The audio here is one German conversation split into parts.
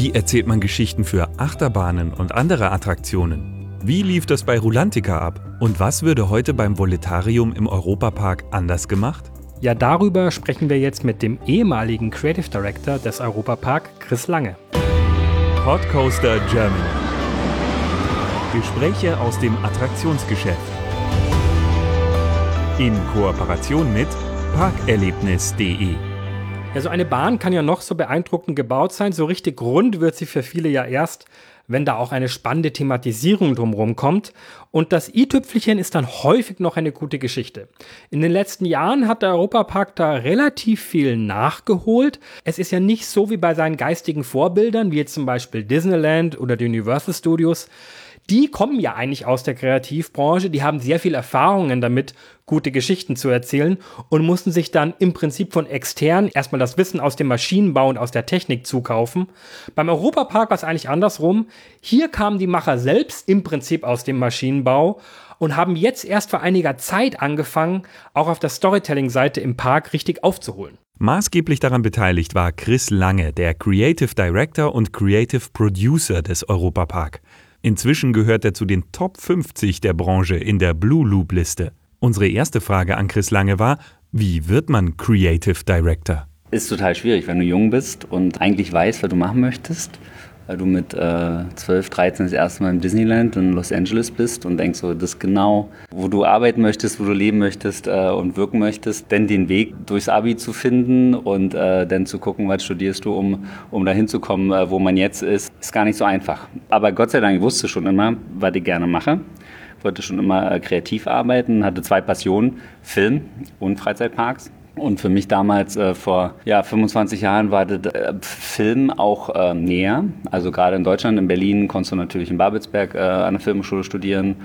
Wie erzählt man Geschichten für Achterbahnen und andere Attraktionen? Wie lief das bei Rulantica ab? Und was würde heute beim Voletarium im Europapark anders gemacht? Ja, darüber sprechen wir jetzt mit dem ehemaligen Creative Director des Europapark, Chris Lange. Podcoaster Germany. Gespräche aus dem Attraktionsgeschäft. In Kooperation mit parkerlebnis.de. Ja, so eine Bahn kann ja noch so beeindruckend gebaut sein. So richtig rund wird sie für viele ja erst, wenn da auch eine spannende Thematisierung drumherum kommt. Und das i-Tüpfelchen ist dann häufig noch eine gute Geschichte. In den letzten Jahren hat der Europapark da relativ viel nachgeholt. Es ist ja nicht so wie bei seinen geistigen Vorbildern, wie jetzt zum Beispiel Disneyland oder die Universal Studios, die kommen ja eigentlich aus der Kreativbranche, die haben sehr viel Erfahrungen damit, gute Geschichten zu erzählen und mussten sich dann im Prinzip von extern erstmal das Wissen aus dem Maschinenbau und aus der Technik zukaufen. Beim Europapark war es eigentlich andersrum. Hier kamen die Macher selbst im Prinzip aus dem Maschinenbau und haben jetzt erst vor einiger Zeit angefangen, auch auf der Storytelling-Seite im Park richtig aufzuholen. Maßgeblich daran beteiligt war Chris Lange, der Creative Director und Creative Producer des Europapark. Inzwischen gehört er zu den Top 50 der Branche in der Blue Loop Liste. Unsere erste Frage an Chris Lange war, wie wird man Creative Director? Ist total schwierig, wenn du jung bist und eigentlich weißt, was du machen möchtest weil du mit äh, 12, 13 das erste Mal im Disneyland in Los Angeles bist und denkst so, das ist genau, wo du arbeiten möchtest, wo du leben möchtest äh, und wirken möchtest, denn den Weg durchs Abi zu finden und äh, dann zu gucken, was studierst du, um, um dahin zu kommen, äh, wo man jetzt ist, ist gar nicht so einfach. Aber Gott sei Dank, ich wusste schon immer, was ich gerne mache wollte schon immer äh, kreativ arbeiten, hatte zwei Passionen, Film und Freizeitparks. Und für mich damals äh, vor ja, 25 Jahren war der äh, Film auch äh, näher. Also gerade in Deutschland, in Berlin, konntest du natürlich in Babelsberg äh, an der Filmschule studieren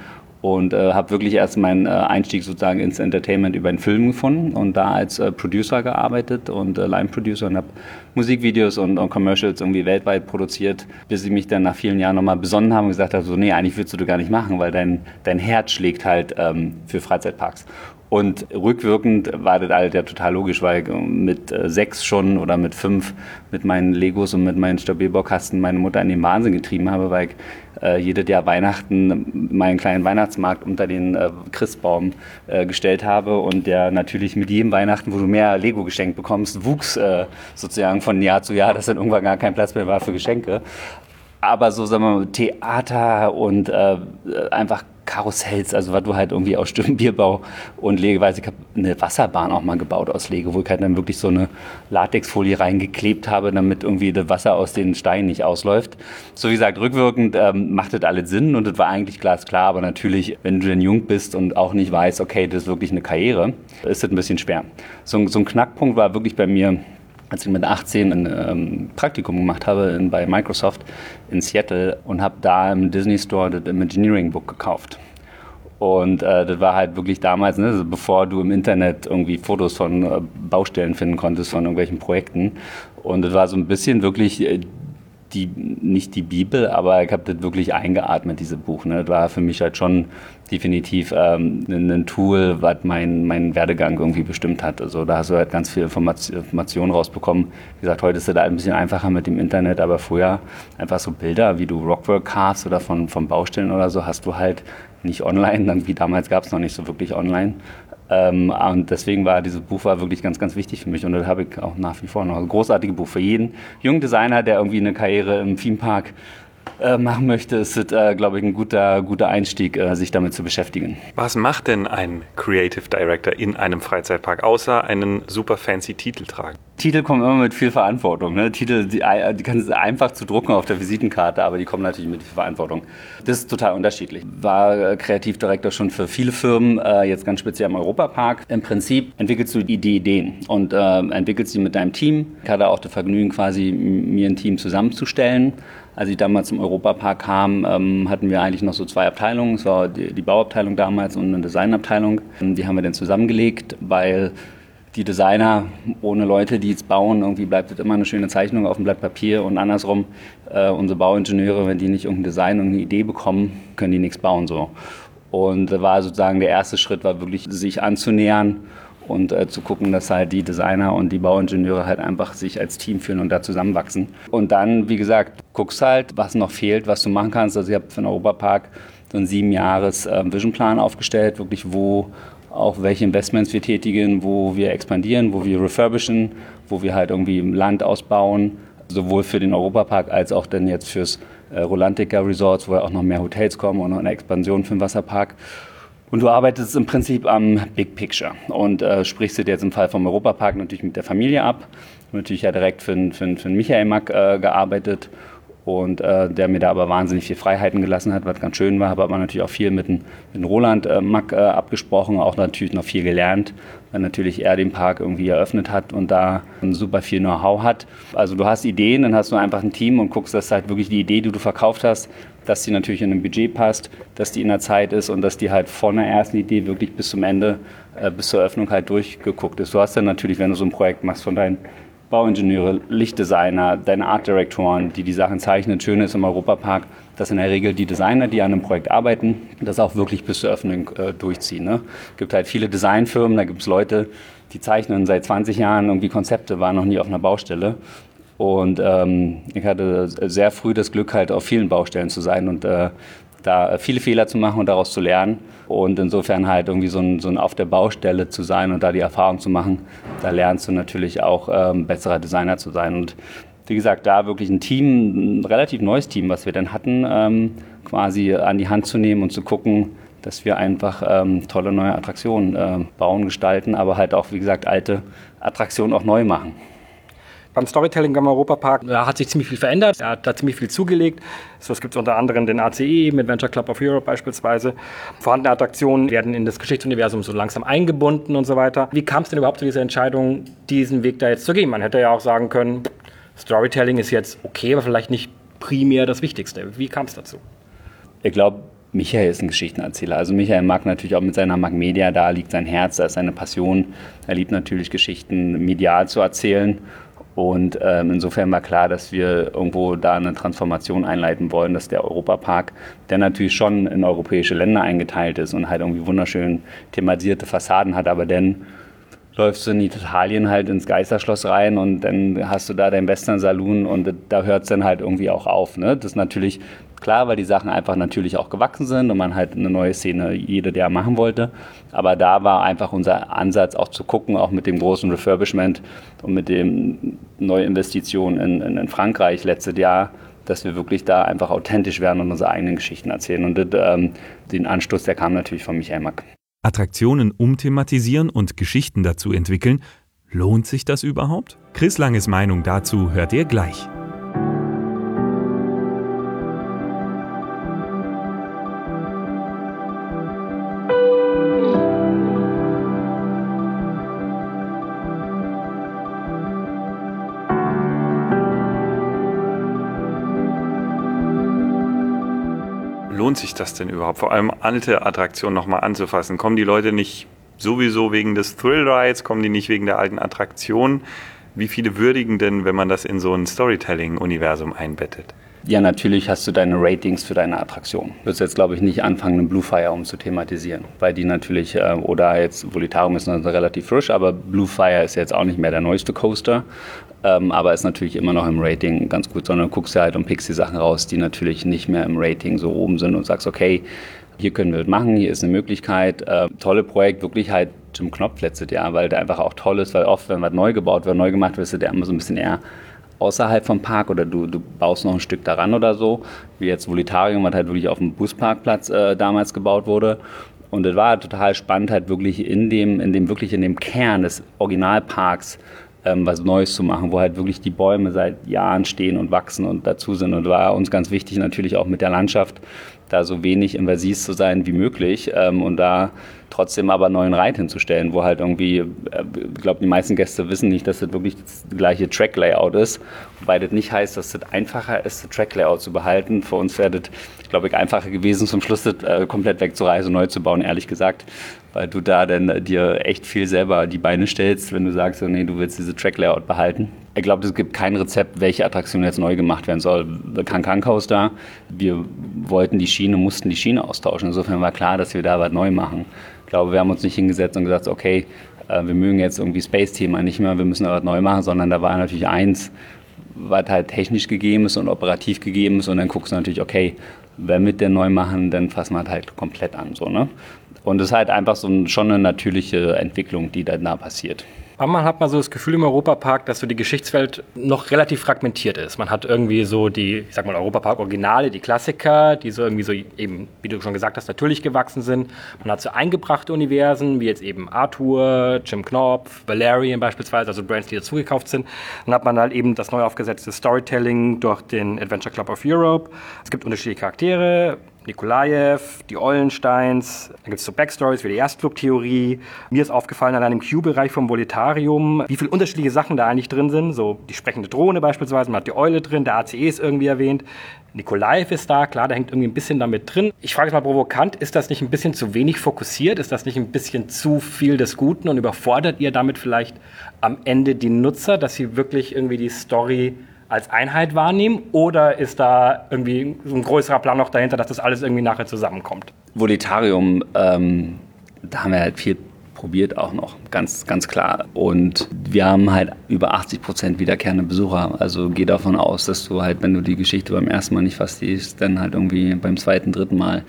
und äh, habe wirklich erst meinen äh, Einstieg sozusagen ins Entertainment über einen Film gefunden und da als Producer gearbeitet und Line-Producer und habe Musikvideos und, und, Commercials irgendwie weltweit produziert, bis ich mich dann nach vielen Jahren nochmal besonnen habe und gesagt habe, so nee, eigentlich willst du das gar nicht machen, weil dein, dein Herz schlägt halt ähm, für Freizeitparks. Und rückwirkend war das halt ja total logisch, weil mit äh, sechs schon oder mit fünf mit meinen Legos und mit meinen Stabilbaukasten meine Mutter in den Wahnsinn getrieben habe, weil ich äh, jedes Jahr Weihnachten meinen kleinen Weihnachtsmarkt unter den äh, Christbaum äh, gestellt habe und der natürlich mit jedem Weihnachten, wo du mehr Lego geschenkt bekommst, wuchs äh, sozusagen von Jahr zu Jahr, dass dann irgendwann gar kein Platz mehr war für Geschenke. Aber so sagen wir mal Theater und äh, einfach Karussells, also was du halt irgendwie aus Stimmbierbau und Legeweise, ich habe eine Wasserbahn auch mal gebaut aus Lego, wo ich halt dann wirklich so eine Latexfolie reingeklebt habe, damit irgendwie das Wasser aus den Steinen nicht ausläuft. So wie gesagt, rückwirkend ähm, macht das alles Sinn und das war eigentlich glasklar, aber natürlich, wenn du denn jung bist und auch nicht weißt, okay, das ist wirklich eine Karriere, ist das ein bisschen schwer. So, so ein Knackpunkt war wirklich bei mir, als ich mit 18 ein ähm, Praktikum gemacht habe in, bei Microsoft in Seattle und habe da im Disney Store das Imagineering Book gekauft. Und äh, das war halt wirklich damals, ne, also bevor du im Internet irgendwie Fotos von äh, Baustellen finden konntest, von irgendwelchen Projekten. Und das war so ein bisschen wirklich äh, die, nicht die Bibel, aber ich habe das wirklich eingeatmet, dieses Buch. Ne? Das war für mich halt schon definitiv ähm, ein Tool, was mein, mein Werdegang irgendwie bestimmt hat. Also da hast du halt ganz viel Informationen rausbekommen. Wie gesagt, heute ist es halt ein bisschen einfacher mit dem Internet, aber früher einfach so Bilder, wie du Rockwork hast oder von, von Baustellen oder so, hast du halt nicht online, dann wie damals gab es noch nicht so wirklich online. Ähm, und deswegen war dieses Buch war wirklich ganz, ganz wichtig für mich und das habe ich auch nach wie vor noch. Ein großartiges Buch für jeden jungen Designer, der irgendwie eine Karriere im Themepark äh, machen möchte, ist es, äh, glaube ich, ein guter, guter Einstieg, äh, sich damit zu beschäftigen. Was macht denn ein Creative Director in einem Freizeitpark, außer einen super fancy Titel tragen? Titel kommen immer mit viel Verantwortung. Ne? Titel, die, die kannst du einfach zu drucken auf der Visitenkarte, aber die kommen natürlich mit viel Verantwortung. Das ist total unterschiedlich. War äh, Kreativdirektor schon für viele Firmen, äh, jetzt ganz speziell im Europapark. Im Prinzip entwickelst du die, die Ideen und äh, entwickelst sie mit deinem Team. Ich hatte auch das Vergnügen, quasi mir ein Team zusammenzustellen. Als ich damals zum Europapark kam, ähm, hatten wir eigentlich noch so zwei Abteilungen. Es war die, die Bauabteilung damals und eine Designabteilung. Die haben wir dann zusammengelegt, weil die Designer ohne Leute, die jetzt bauen, irgendwie bleibt es immer eine schöne Zeichnung auf dem Blatt Papier und andersrum äh, unsere Bauingenieure, wenn die nicht irgendein Design und eine Idee bekommen, können die nichts bauen so. Und da war sozusagen der erste Schritt, war wirklich sich anzunähern und äh, zu gucken, dass halt die Designer und die Bauingenieure halt einfach sich als Team fühlen und da zusammenwachsen. Und dann, wie gesagt, guckst halt, was noch fehlt, was du machen kannst. Also ich habe für den Europapark so einen sieben Jahres äh, Visionplan aufgestellt, wirklich wo auch welche Investments wir tätigen, wo wir expandieren, wo wir refurbischen, wo wir halt irgendwie Land ausbauen, sowohl für den Europapark als auch dann jetzt fürs äh, Rolantica Resorts, wo ja auch noch mehr Hotels kommen und noch eine Expansion für den Wasserpark. Und du arbeitest im Prinzip am Big Picture und äh, sprichst dir jetzt im Fall vom Europapark natürlich mit der Familie ab. Natürlich ja direkt für, für, für Michael Mack äh, gearbeitet und äh, der mir da aber wahnsinnig viel Freiheiten gelassen hat, was ganz schön war. Habe aber natürlich auch viel mit, mit Roland äh, Mack äh, abgesprochen, auch natürlich noch viel gelernt, weil natürlich er den Park irgendwie eröffnet hat und da super viel Know-how hat. Also du hast Ideen, dann hast du einfach ein Team und guckst, dass halt wirklich die Idee, die du verkauft hast, dass die natürlich in ein Budget passt, dass die in der Zeit ist und dass die halt von der ersten Idee wirklich bis zum Ende, äh, bis zur Eröffnung halt durchgeguckt ist. Du hast dann natürlich, wenn du so ein Projekt machst, von deinen Bauingenieure, Lichtdesigner, deine Artdirektoren, die die Sachen zeichnen. Schön ist im Europapark, dass in der Regel die Designer, die an einem Projekt arbeiten, das auch wirklich bis zur Eröffnung äh, durchziehen. Ne? Es gibt halt viele Designfirmen, da gibt es Leute, die zeichnen seit 20 Jahren irgendwie Konzepte, waren noch nie auf einer Baustelle und ähm, ich hatte sehr früh das Glück, halt auf vielen Baustellen zu sein und äh, da viele Fehler zu machen und daraus zu lernen. Und insofern halt irgendwie so ein, so ein auf der Baustelle zu sein und da die Erfahrung zu machen, da lernst du natürlich auch ähm, besserer Designer zu sein. Und wie gesagt, da wirklich ein Team, ein relativ neues Team, was wir dann hatten, ähm, quasi an die Hand zu nehmen und zu gucken, dass wir einfach ähm, tolle neue Attraktionen äh, bauen, gestalten, aber halt auch, wie gesagt, alte Attraktionen auch neu machen. Beim Storytelling am Europapark da hat sich ziemlich viel verändert. Er hat da ziemlich viel zugelegt. So, es gibt unter anderem den ACE mit Venture Club of Europe beispielsweise. Vorhandene Attraktionen werden in das Geschichtsuniversum so langsam eingebunden und so weiter. Wie kam es denn überhaupt zu dieser Entscheidung, diesen Weg da jetzt zu gehen? Man hätte ja auch sagen können, Storytelling ist jetzt okay, aber vielleicht nicht primär das Wichtigste. Wie kam es dazu? Ich glaube, Michael ist ein Geschichtenerzähler. Also Michael mag natürlich auch mit seiner Mag Media, da liegt sein Herz, da ist seine Passion. Er liebt natürlich Geschichten medial zu erzählen und ähm, insofern war klar, dass wir irgendwo da eine Transformation einleiten wollen, dass der Europapark, der natürlich schon in europäische Länder eingeteilt ist und halt irgendwie wunderschön thematisierte Fassaden hat, aber dann läufst du in Italien halt ins Geisterschloss rein und dann hast du da deinen Western Saloon und da hört es dann halt irgendwie auch auf. Ne? Das ist natürlich klar, weil die Sachen einfach natürlich auch gewachsen sind und man halt eine neue Szene jede Jahr machen wollte. Aber da war einfach unser Ansatz auch zu gucken, auch mit dem großen Refurbishment und mit den Neuinvestitionen in, in, in Frankreich letztes Jahr, dass wir wirklich da einfach authentisch werden und unsere eigenen Geschichten erzählen. Und das, ähm, den Anstoß, der kam natürlich von Michael Mack. Attraktionen umthematisieren und Geschichten dazu entwickeln, lohnt sich das überhaupt? Chris Langes Meinung dazu hört ihr gleich. Lohnt sich das denn überhaupt? Vor allem alte Attraktionen nochmal anzufassen. Kommen die Leute nicht sowieso wegen des Thrill Rides? Kommen die nicht wegen der alten Attraktion? Wie viele würdigen denn, wenn man das in so ein Storytelling-Universum einbettet? Ja, natürlich hast du deine Ratings für deine Attraktion. Du wirst jetzt, glaube ich, nicht anfangen, einen Bluefire um zu thematisieren, weil die natürlich, äh, oder jetzt Volitarium ist noch relativ frisch, aber Bluefire ist jetzt auch nicht mehr der neueste Coaster, ähm, aber ist natürlich immer noch im Rating ganz gut, sondern guckst du halt und pickst die Sachen raus, die natürlich nicht mehr im Rating so oben sind und sagst, okay, hier können wir das machen, hier ist eine Möglichkeit. Äh, tolle Projekt, wirklich halt Jim Knopf letztes Jahr, weil der einfach auch toll ist, weil oft, wenn was neu gebaut wird, neu gemacht wird, ist der immer so ein bisschen eher außerhalb vom Park oder du, du baust noch ein Stück daran oder so, wie jetzt Volitarium, was halt wirklich auf dem Busparkplatz äh, damals gebaut wurde. Und es war total spannend, halt wirklich in dem, in dem, wirklich in dem Kern des Originalparks ähm, was Neues zu machen, wo halt wirklich die Bäume seit Jahren stehen und wachsen und dazu sind. Und war uns ganz wichtig natürlich auch mit der Landschaft, da so wenig invasiv zu sein wie möglich ähm, und da trotzdem aber neuen Reit hinzustellen, wo halt irgendwie, äh, ich glaube, die meisten Gäste wissen nicht, dass das wirklich das gleiche Track-Layout ist, wobei das nicht heißt, dass das einfacher ist, das Track-Layout zu behalten. Für uns wäre das, glaube ich, einfacher gewesen, zum Schluss das äh, komplett wegzureisen, neu zu bauen, ehrlich gesagt, weil du da dann dir echt viel selber die Beine stellst, wenn du sagst, so, nee, du willst diese Track-Layout behalten. Ich glaube, es gibt kein Rezept, welche Attraktion jetzt neu gemacht werden soll. Kankan Coaster, wir wollten die Schiene, mussten die Schiene austauschen. Insofern war klar, dass wir da was neu machen. Ich glaube, wir haben uns nicht hingesetzt und gesagt, okay, äh, wir mögen jetzt irgendwie Space-Thema nicht mehr, wir müssen was neu machen, sondern da war natürlich eins, was halt technisch gegeben ist und operativ gegeben ist und dann guckst du natürlich, okay, wenn wir den neu machen, dann fassen wir halt, halt komplett an. So, ne? Und es ist halt einfach so schon eine natürliche Entwicklung, die dann da passiert. Aber man hat mal so das Gefühl im Europapark, dass so die Geschichtswelt noch relativ fragmentiert ist. Man hat irgendwie so die, ich sag mal, Europapark-Originale, die Klassiker, die so irgendwie so eben, wie du schon gesagt hast, natürlich gewachsen sind. Man hat so eingebrachte Universen, wie jetzt eben Arthur, Jim Knopf, Valerian beispielsweise, also Brands, die dazugekauft sind. Dann hat man halt eben das neu aufgesetzte Storytelling durch den Adventure Club of Europe. Es gibt unterschiedliche Charaktere, Nikolajew, die Eulensteins, dann gibt es so Backstories wie die Erstflugtheorie. Mir ist aufgefallen an einem Q-Bereich vom Voletarium, wie viele unterschiedliche Sachen da eigentlich drin sind. So die sprechende Drohne beispielsweise, man hat die Eule drin, der ACE ist irgendwie erwähnt. Nikolajew ist da, klar, da hängt irgendwie ein bisschen damit drin. Ich frage es mal provokant, ist das nicht ein bisschen zu wenig fokussiert? Ist das nicht ein bisschen zu viel des Guten und überfordert ihr damit vielleicht am Ende die Nutzer, dass sie wirklich irgendwie die Story als Einheit wahrnehmen oder ist da irgendwie so ein größerer Plan noch dahinter, dass das alles irgendwie nachher zusammenkommt? Volitarium, ähm, da haben wir halt viel probiert auch noch, ganz, ganz klar. Und wir haben halt über 80 Prozent wiederkehrende Besucher. Also geh davon aus, dass du halt, wenn du die Geschichte beim ersten Mal nicht verstehst, dann halt irgendwie beim zweiten, dritten Mal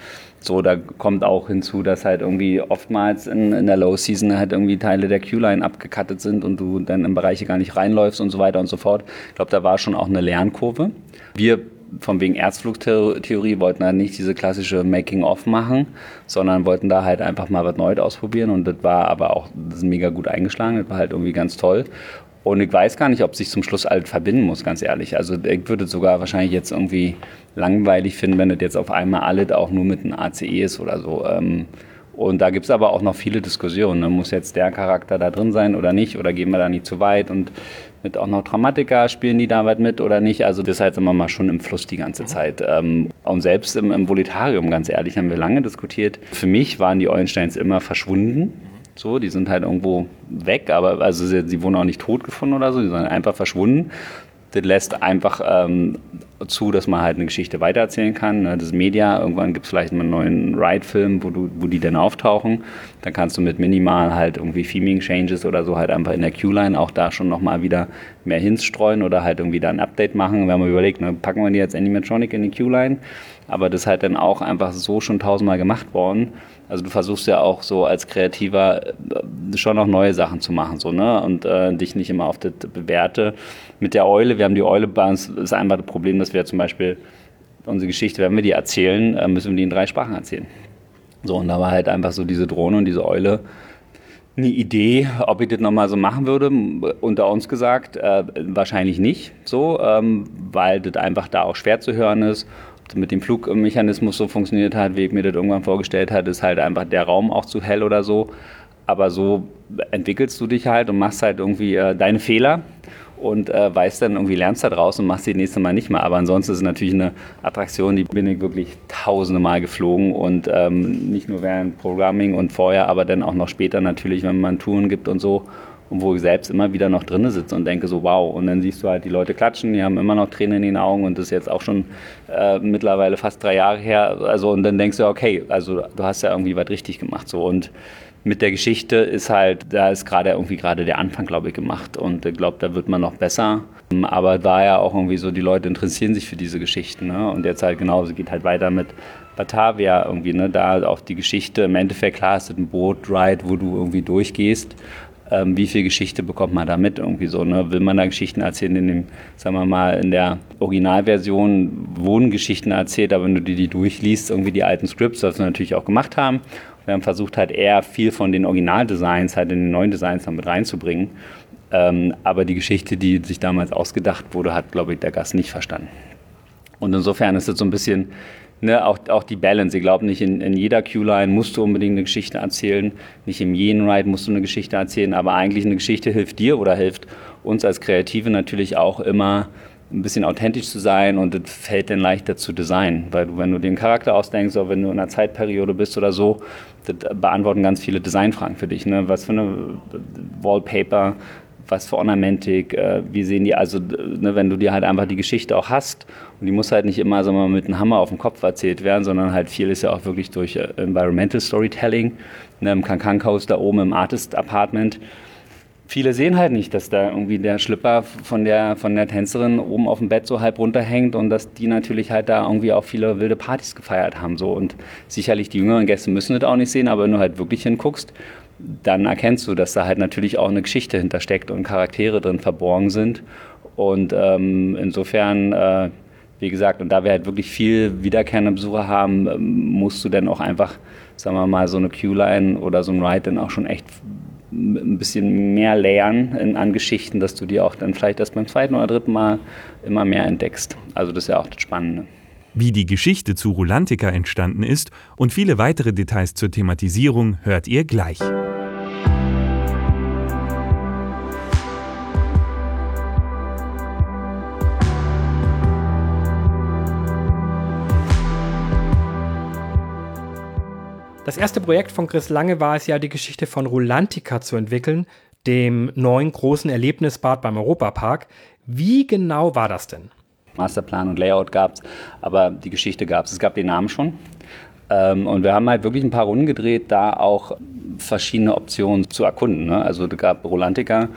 so, da kommt auch hinzu, dass halt irgendwie oftmals in, in der Low Season halt irgendwie Teile der Q-Line abgekattet sind und du dann in Bereiche gar nicht reinläufst und so weiter und so fort. Ich glaube, da war schon auch eine Lernkurve. Wir von wegen Erzflugtheorie wollten halt nicht diese klassische Making-of machen, sondern wollten da halt einfach mal was Neues ausprobieren und das war aber auch das mega gut eingeschlagen, das war halt irgendwie ganz toll. Und ich weiß gar nicht, ob sich zum Schluss alt verbinden muss, ganz ehrlich. Also ich würde sogar wahrscheinlich jetzt irgendwie langweilig finden, wenn das jetzt auf einmal alles auch nur mit einem ACE ist oder so. Ähm, und da gibt es aber auch noch viele Diskussionen. Ne? Muss jetzt der Charakter da drin sein oder nicht? Oder gehen wir da nicht zu weit? Und mit auch noch Dramatiker spielen die da weit mit oder nicht? Also das ist halt immer mal schon im Fluss die ganze mhm. Zeit. Ähm, und selbst im, im Volitarium, ganz ehrlich, haben wir lange diskutiert. Für mich waren die Eulensteins immer verschwunden so, die sind halt irgendwo weg, aber also sie, sie wurden auch nicht tot gefunden oder so, die sind einfach verschwunden. Das lässt einfach ähm, zu, dass man halt eine Geschichte weitererzählen kann. Ne? Das Media, irgendwann gibt es vielleicht einen neuen Ride-Film, wo, wo die dann auftauchen. Dann kannst du mit minimal halt irgendwie Theming-Changes oder so halt einfach in der Q-Line auch da schon nochmal wieder mehr hinstreuen oder halt irgendwie da ein Update machen. Wir haben überlegt, ne, packen wir die jetzt Animatronic in die Q-Line, aber das ist halt dann auch einfach so schon tausendmal gemacht worden also du versuchst ja auch so als Kreativer äh, schon noch neue Sachen zu machen, so, ne? Und äh, dich nicht immer auf das Bewährte. Mit der Eule, wir haben die Eule bei uns, ist einfach das Problem, dass wir zum Beispiel unsere Geschichte, wenn wir die erzählen, äh, müssen wir die in drei Sprachen erzählen. So, und da war halt einfach so diese Drohne und diese Eule eine Idee, ob ich das nochmal so machen würde, unter uns gesagt, äh, wahrscheinlich nicht so, ähm, weil das einfach da auch schwer zu hören ist mit dem Flugmechanismus so funktioniert hat, wie ich mir das irgendwann vorgestellt hatte, ist halt einfach der Raum auch zu hell oder so. Aber so entwickelst du dich halt und machst halt irgendwie äh, deine Fehler und äh, weißt dann irgendwie, lernst da draus und machst die nächste Mal nicht mehr. Aber ansonsten ist es natürlich eine Attraktion, die bin ich wirklich tausende Mal geflogen und ähm, nicht nur während Programming und vorher, aber dann auch noch später natürlich, wenn man Touren gibt und so und wo ich selbst immer wieder noch drinne sitze und denke so, wow. Und dann siehst du halt die Leute klatschen, die haben immer noch Tränen in den Augen und das ist jetzt auch schon äh, mittlerweile fast drei Jahre her. Also und dann denkst du, okay, also du hast ja irgendwie was richtig gemacht so und mit der Geschichte ist halt, da ist gerade irgendwie gerade der Anfang, glaube ich, gemacht und ich glaube, da wird man noch besser. Aber da ja auch irgendwie so, die Leute interessieren sich für diese Geschichten ne? und jetzt halt genauso geht halt weiter mit Batavia irgendwie, ne? da auch die Geschichte, im Endeffekt klar ist es ein Boot-Ride, wo du irgendwie durchgehst ähm, wie viel Geschichte bekommt man da mit irgendwie so, ne? Will man da Geschichten erzählen in dem, sagen wir mal, in der Originalversion wurden Geschichten erzählt, aber wenn du die, die durchliest, irgendwie die alten Scripts, was wir natürlich auch gemacht haben, wir haben versucht halt eher viel von den Originaldesigns halt in den neuen Designs dann mit reinzubringen. Ähm, aber die Geschichte, die sich damals ausgedacht wurde, hat, glaube ich, der Gast nicht verstanden. Und insofern ist es so ein bisschen ne, auch, auch die Balance. Ich glaube nicht, in, in jeder Q-Line musst du unbedingt eine Geschichte erzählen, nicht in jedem Ride musst du eine Geschichte erzählen, aber eigentlich eine Geschichte hilft dir oder hilft uns als Kreative natürlich auch immer ein bisschen authentisch zu sein und es fällt dann leichter zu designen, weil du, wenn du den Charakter ausdenkst oder wenn du in einer Zeitperiode bist oder so, das beantworten ganz viele Designfragen für dich. Ne? Was für eine Wallpaper was für Ornamentik, äh, wie sehen die, also ne, wenn du dir halt einfach die Geschichte auch hast und die muss halt nicht immer wir mal, mit einem Hammer auf dem Kopf erzählt werden, sondern halt viel ist ja auch wirklich durch äh, Environmental Storytelling, ne, im Kankan House da oben im Artist Apartment. Viele sehen halt nicht, dass da irgendwie der Schlipper von der, von der Tänzerin oben auf dem Bett so halb runterhängt und dass die natürlich halt da irgendwie auch viele wilde Partys gefeiert haben. So. Und sicherlich die jüngeren Gäste müssen das auch nicht sehen, aber wenn du halt wirklich hinguckst, dann erkennst du, dass da halt natürlich auch eine Geschichte hintersteckt und Charaktere drin verborgen sind. Und ähm, insofern, äh, wie gesagt, und da wir halt wirklich viel wiederkehrende Besucher haben, ähm, musst du dann auch einfach, sagen wir mal, so eine Q-Line oder so ein Ride dann auch schon echt ein bisschen mehr layern in, an Geschichten, dass du die auch dann vielleicht erst beim zweiten oder dritten Mal immer mehr entdeckst. Also das ist ja auch das Spannende. Wie die Geschichte zu Rulantica entstanden ist und viele weitere Details zur Thematisierung hört ihr gleich. Das erste Projekt von Chris Lange war es ja, die Geschichte von Rulantica zu entwickeln, dem neuen großen Erlebnisbad beim Europapark. Wie genau war das denn? Masterplan und Layout gab es, aber die Geschichte gab es. Es gab den Namen schon. Ähm, und wir haben halt wirklich ein paar Runden gedreht, da auch verschiedene Optionen zu erkunden. Ne? Also es gab Rolantica,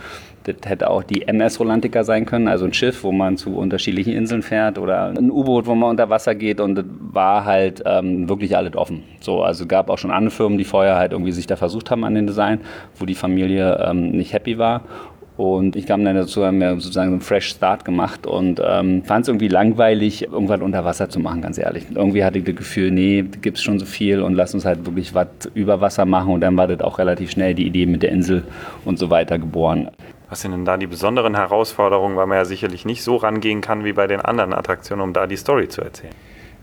das hätte auch die MS Rolantica sein können, also ein Schiff, wo man zu unterschiedlichen Inseln fährt oder ein U-Boot, wo man unter Wasser geht und das war halt ähm, wirklich alles offen. So, also gab auch schon andere Firmen, die vorher halt irgendwie sich da versucht haben an den Design, wo die Familie ähm, nicht happy war und ich kam dann dazu, haben wir sozusagen einen Fresh Start gemacht und ähm, fand es irgendwie langweilig, irgendwas unter Wasser zu machen, ganz ehrlich. Irgendwie hatte ich das Gefühl, nee, gibt es schon so viel und lass uns halt wirklich was über Wasser machen. Und dann war das auch relativ schnell die Idee mit der Insel und so weiter geboren. Was sind denn da die besonderen Herausforderungen, weil man ja sicherlich nicht so rangehen kann wie bei den anderen Attraktionen, um da die Story zu erzählen?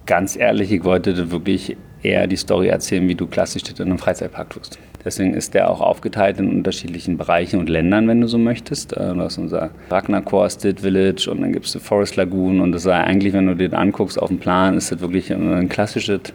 Ganz ehrlich, ich wollte wirklich eher die Story erzählen, wie du klassisch in einem Freizeitpark tust. Deswegen ist der auch aufgeteilt in unterschiedlichen Bereichen und Ländern, wenn du so möchtest. Äh, du hast unser Ragnar State Village und dann gibt es die Forest Lagoon und das sei eigentlich, wenn du das anguckst auf dem Plan, ist das wirklich ein klassisches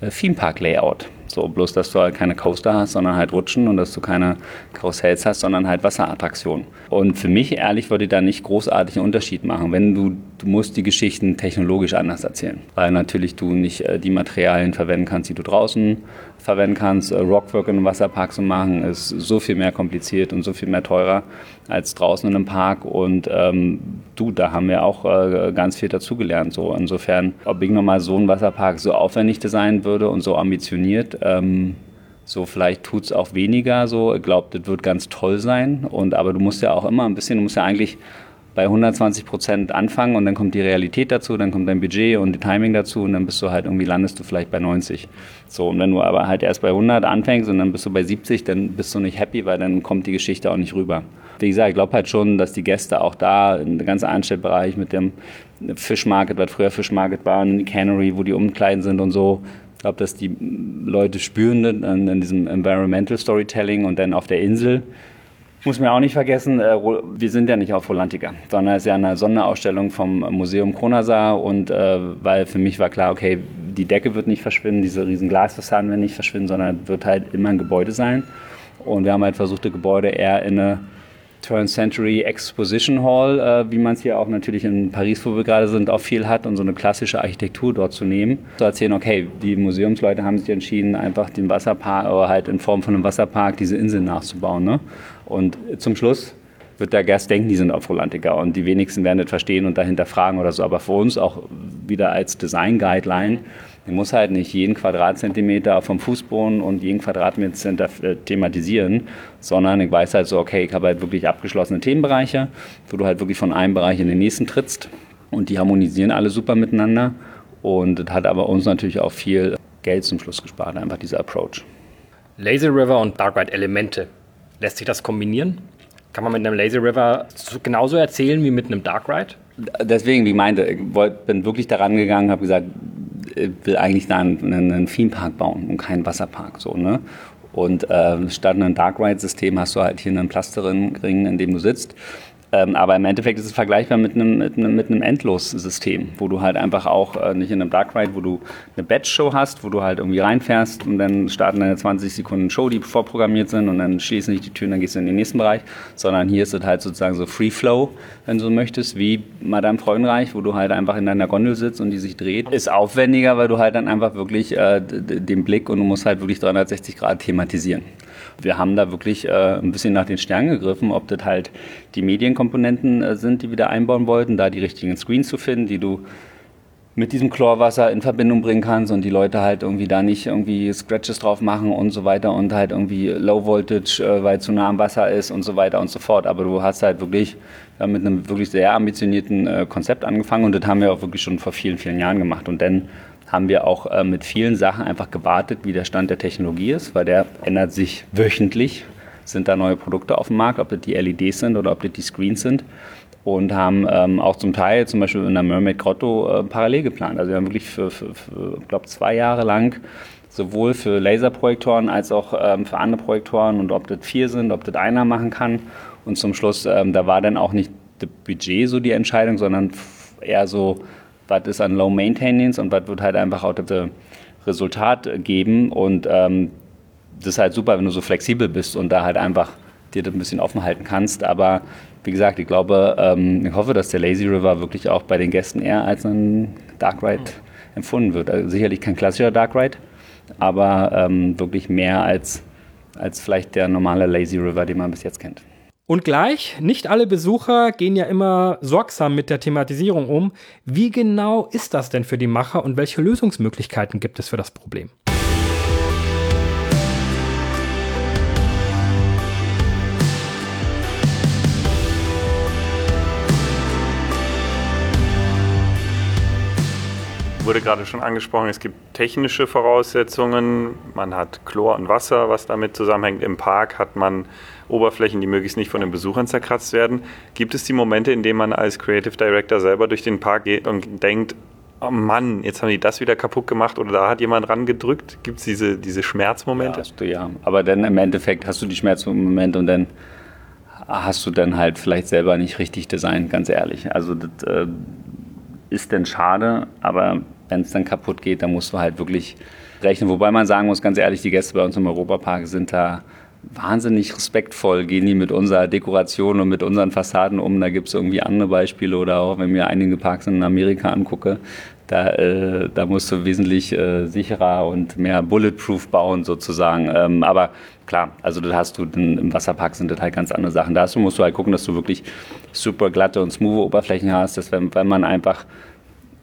äh, Theme Park Layout. So, bloß, dass du halt keine Coaster hast, sondern halt Rutschen und dass du keine Karussells hast, sondern halt Wasserattraktionen. Und für mich, ehrlich, würde ich da nicht großartig einen Unterschied machen. Wenn du, du musst die Geschichten technologisch anders erzählen. Weil natürlich du nicht äh, die Materialien verwenden kannst, die du draußen verwenden kannst. Äh, Rockwork in einem Wasserpark zu machen, ist so viel mehr kompliziert und so viel mehr teurer als draußen in einem Park. Und ähm, du, da haben wir auch äh, ganz viel dazugelernt. So. Insofern, ob ich nochmal so einen Wasserpark so aufwendig designen würde und so ambitioniert, ähm, so, vielleicht tut es auch weniger so. Ich glaube, das wird ganz toll sein. Und, aber du musst ja auch immer ein bisschen, du musst ja eigentlich bei 120 Prozent anfangen und dann kommt die Realität dazu, dann kommt dein Budget und die Timing dazu und dann bist du halt irgendwie, landest du vielleicht bei 90. So, und wenn du aber halt erst bei 100 anfängst und dann bist du bei 70, dann bist du nicht happy, weil dann kommt die Geschichte auch nicht rüber. Wie gesagt, ich glaube halt schon, dass die Gäste auch da, in der ganze Einstellbereich mit dem Fischmarket, was früher Fischmarket war, die Cannery, wo die Umkleiden sind und so, ich glaube, dass die Leute spüren in, in diesem Environmental Storytelling und dann auf der Insel. Muss man auch nicht vergessen, äh, wir sind ja nicht auf Rolantica, sondern es ist ja eine Sonderausstellung vom Museum Kronasar und äh, weil für mich war klar, okay, die Decke wird nicht verschwinden, diese riesen Glasfassaden werden nicht verschwinden, sondern wird halt immer ein Gebäude sein. Und wir haben halt versucht, das Gebäude eher in eine Turn-Century Exposition Hall, äh, wie man es hier auch natürlich in Paris, wo wir gerade sind, auch viel hat und so eine klassische Architektur dort zu nehmen. Zu erzählen, okay, die Museumsleute haben sich entschieden, einfach den Wasserpark, oder halt in Form von einem Wasserpark diese Insel nachzubauen. Ne? Und zum Schluss wird der Gast denken, die sind auf Rolantica und die wenigsten werden das verstehen und dahinter fragen oder so. Aber für uns auch wieder als Design-Guideline ich muss halt nicht jeden Quadratzentimeter vom Fußboden und jeden Quadratmeter thematisieren, sondern ich weiß halt so, okay, ich habe halt wirklich abgeschlossene Themenbereiche, wo du halt wirklich von einem Bereich in den nächsten trittst und die harmonisieren alle super miteinander. Und das hat aber uns natürlich auch viel Geld zum Schluss gespart, einfach dieser Approach. Lazy River und Dark Ride Elemente. Lässt sich das kombinieren? Kann man mit einem Lazy River genauso erzählen wie mit einem Dark Ride? Deswegen, wie ich meinte, ich bin wirklich daran gegangen, habe gesagt, will eigentlich da einen, einen Themepark bauen und keinen Wasserpark. So, ne? Und äh, statt einem Dark Ride-System hast du halt hier einen Plasterring, in dem du sitzt. Ähm, aber im Endeffekt ist es vergleichbar mit einem, mit einem, mit einem Endlos-System, wo du halt einfach auch äh, nicht in einem Dark Ride, wo du eine Batch-Show hast, wo du halt irgendwie reinfährst und dann starten deine 20 Sekunden Show, die vorprogrammiert sind und dann schließen sich die Türen, dann gehst du in den nächsten Bereich, sondern hier ist es halt sozusagen so Free Flow, wenn du so möchtest, wie Madame Freudenreich, wo du halt einfach in deiner Gondel sitzt und die sich dreht. Ist aufwendiger, weil du halt dann einfach wirklich äh, den Blick und du musst halt wirklich 360 Grad thematisieren wir haben da wirklich äh, ein bisschen nach den Sternen gegriffen, ob das halt die Medienkomponenten äh, sind, die wir da einbauen wollten, da die richtigen Screens zu finden, die du mit diesem Chlorwasser in Verbindung bringen kannst und die Leute halt irgendwie da nicht irgendwie Scratches drauf machen und so weiter und halt irgendwie Low Voltage, äh, weil zu nah am Wasser ist und so weiter und so fort. Aber du hast halt wirklich ja, mit einem wirklich sehr ambitionierten äh, Konzept angefangen und das haben wir auch wirklich schon vor vielen, vielen Jahren gemacht. Und dann haben wir auch äh, mit vielen Sachen einfach gewartet, wie der Stand der Technologie ist, weil der ändert sich wöchentlich. Sind da neue Produkte auf dem Markt, ob das die LEDs sind oder ob das die Screens sind. Und haben ähm, auch zum Teil zum Beispiel in der Mermaid Grotto äh, parallel geplant. Also wir haben wirklich für, für, für glaube zwei Jahre lang sowohl für Laserprojektoren als auch ähm, für andere Projektoren und ob das vier sind, ob das einer machen kann. Und zum Schluss, ähm, da war dann auch nicht das Budget so die Entscheidung, sondern eher so, was ist an Low Maintenance und was wird halt einfach auch das Resultat geben. Und ähm, das ist halt super, wenn du so flexibel bist und da halt einfach dir das ein bisschen offen halten kannst. Aber wie gesagt, ich glaube, ähm, ich hoffe, dass der Lazy River wirklich auch bei den Gästen eher als ein Dark Ride mhm. empfunden wird. Also sicherlich kein klassischer Dark Ride, aber ähm, wirklich mehr als, als vielleicht der normale Lazy River, den man bis jetzt kennt. Und gleich, nicht alle Besucher gehen ja immer sorgsam mit der Thematisierung um. Wie genau ist das denn für die Macher und welche Lösungsmöglichkeiten gibt es für das Problem? wurde gerade schon angesprochen, es gibt technische Voraussetzungen. Man hat Chlor und Wasser, was damit zusammenhängt. Im Park hat man Oberflächen, die möglichst nicht von den Besuchern zerkratzt werden. Gibt es die Momente, in denen man als Creative Director selber durch den Park geht und denkt, oh Mann, jetzt haben die das wieder kaputt gemacht oder da hat jemand rangedrückt? Gibt es diese, diese Schmerzmomente? Ja, du ja. Aber dann im Endeffekt hast du die Schmerzmomente und dann hast du dann halt vielleicht selber nicht richtig designt, ganz ehrlich. Also das äh, ist denn schade, aber wenn es dann kaputt geht, dann musst du halt wirklich rechnen. Wobei man sagen muss, ganz ehrlich, die Gäste bei uns im Europapark sind da wahnsinnig respektvoll gehen die mit unserer Dekoration und mit unseren Fassaden um. Da gibt es irgendwie andere Beispiele oder auch, wenn mir einige Parks in Amerika angucke, da, äh, da musst du wesentlich äh, sicherer und mehr bulletproof bauen sozusagen. Ähm, aber klar, also das hast du den, im Wasserpark sind das halt ganz andere Sachen. Da musst du halt gucken, dass du wirklich super glatte und smooth Oberflächen hast, dass wenn, wenn man einfach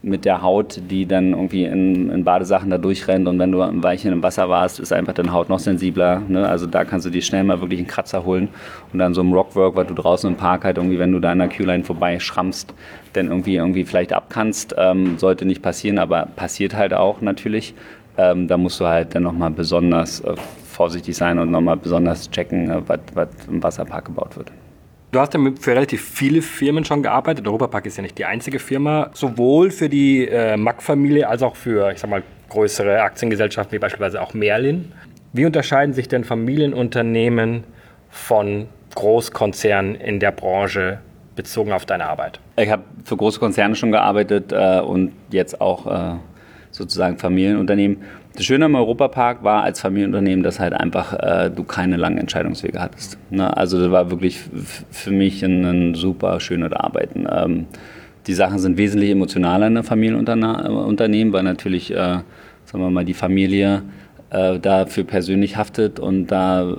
mit der Haut, die dann irgendwie in, in, Badesachen da durchrennt und wenn du ein Weilchen im Wasser warst, ist einfach deine Haut noch sensibler. Ne? Also da kannst du dir schnell mal wirklich einen Kratzer holen und dann so ein Rockwork, weil du draußen im Park halt irgendwie, wenn du da an der Q-Line vorbei schrammst, dann irgendwie irgendwie vielleicht abkannst. Ähm, sollte nicht passieren, aber passiert halt auch natürlich. Ähm, da musst du halt dann nochmal besonders äh, vorsichtig sein und nochmal besonders checken, äh, was im Wasserpark gebaut wird. Du hast ja für relativ viele Firmen schon gearbeitet. Europapark ist ja nicht die einzige Firma. Sowohl für die äh, Mack-Familie als auch für, ich sag mal, größere Aktiengesellschaften wie beispielsweise auch Merlin. Wie unterscheiden sich denn Familienunternehmen von Großkonzernen in der Branche bezogen auf deine Arbeit? Ich habe für große Konzerne schon gearbeitet äh, und jetzt auch äh, sozusagen Familienunternehmen. Das Schöne am Europapark war als Familienunternehmen, dass halt einfach äh, du keine langen Entscheidungswege hattest. Ne? Also das war wirklich für mich ein, ein super schönes Arbeiten. Ähm, die Sachen sind wesentlich emotionaler in einem Familienunternehmen, weil natürlich, äh, sagen wir mal, die Familie äh, dafür persönlich haftet und da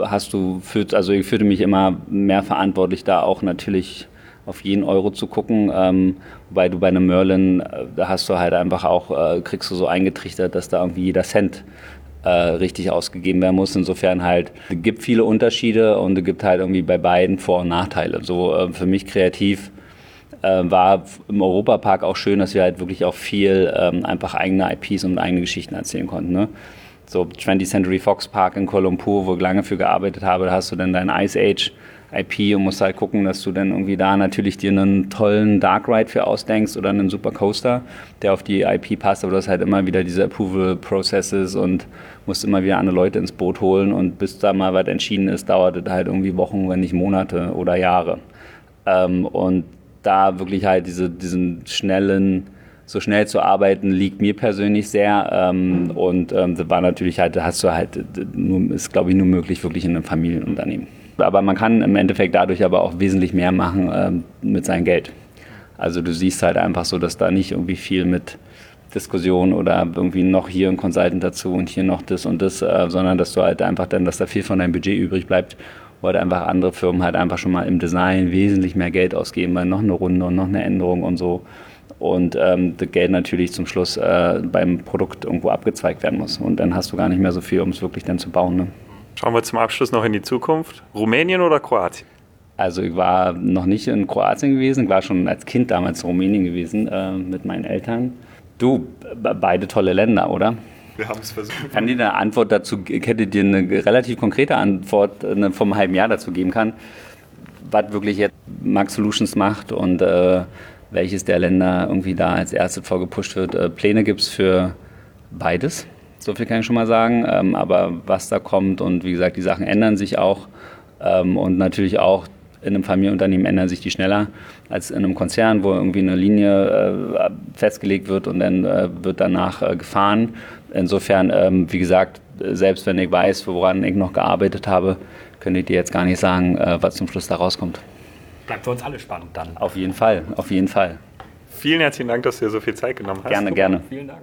hast du, also ich fühlte mich immer mehr verantwortlich, da auch natürlich auf jeden Euro zu gucken. Ähm, wobei du bei einem Merlin, äh, da hast du halt einfach auch, äh, kriegst du so eingetrichtert, dass da irgendwie jeder Cent äh, richtig ausgegeben werden muss. Insofern halt, es gibt viele Unterschiede und es gibt halt irgendwie bei beiden Vor- und Nachteile. So äh, für mich kreativ war im Europapark auch schön, dass wir halt wirklich auch viel ähm, einfach eigene IPs und eigene Geschichten erzählen konnten. Ne? So 20th Century Fox Park in Kuala Lumpur, wo ich lange für gearbeitet habe, da hast du dann dein Ice Age IP und musst halt gucken, dass du dann irgendwie da natürlich dir einen tollen Dark Ride für ausdenkst oder einen Super Coaster, der auf die IP passt, aber du hast halt immer wieder diese Approval Processes und musst immer wieder andere Leute ins Boot holen und bis da mal was entschieden ist, dauert es halt irgendwie Wochen, wenn nicht Monate oder Jahre. Ähm, und da wirklich halt diese, diesen schnellen, so schnell zu arbeiten, liegt mir persönlich sehr. Ähm, und ähm, das war natürlich halt, hast du halt, nur, ist glaube ich nur möglich wirklich in einem Familienunternehmen. Aber man kann im Endeffekt dadurch aber auch wesentlich mehr machen ähm, mit seinem Geld. Also du siehst halt einfach so, dass da nicht irgendwie viel mit Diskussion oder irgendwie noch hier ein Consultant dazu und hier noch das und das, äh, sondern dass du halt einfach dann, dass da viel von deinem Budget übrig bleibt, wo halt einfach andere Firmen halt einfach schon mal im Design wesentlich mehr Geld ausgeben, weil noch eine Runde und noch eine Änderung und so. Und ähm, das Geld natürlich zum Schluss äh, beim Produkt irgendwo abgezweigt werden muss. Und dann hast du gar nicht mehr so viel, um es wirklich dann zu bauen. Ne? Schauen wir zum Abschluss noch in die Zukunft. Rumänien oder Kroatien? Also ich war noch nicht in Kroatien gewesen, ich war schon als Kind damals in Rumänien gewesen äh, mit meinen Eltern. Du, beide tolle Länder, oder? Wir haben es versucht. Kann dir eine Antwort dazu, ich hätte dir eine relativ konkrete Antwort eine, vom halben Jahr dazu geben kann, was wirklich jetzt Max Solutions macht und äh, welches der Länder irgendwie da als erstes vorgepusht wird. Äh, Pläne gibt es für beides, so viel kann ich schon mal sagen. Ähm, aber was da kommt und wie gesagt, die Sachen ändern sich auch. Ähm, und natürlich auch in einem Familienunternehmen ändern sich die schneller als in einem Konzern, wo irgendwie eine Linie äh, festgelegt wird und dann äh, wird danach äh, gefahren. Insofern, ähm, wie gesagt, selbst wenn ich weiß, woran ich noch gearbeitet habe, könnte ich dir jetzt gar nicht sagen, äh, was zum Schluss da rauskommt. Bleibt für uns alle spannend dann. Auf jeden Fall, auf jeden Fall. Vielen herzlichen Dank, dass du dir so viel Zeit genommen hast. Gerne, gerne. Vielen Dank.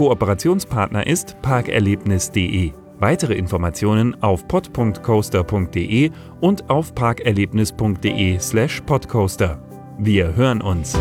Kooperationspartner ist parkerlebnis.de. Weitere Informationen auf pod.coaster.de und auf parkerlebnis.de slash podcoaster. Wir hören uns.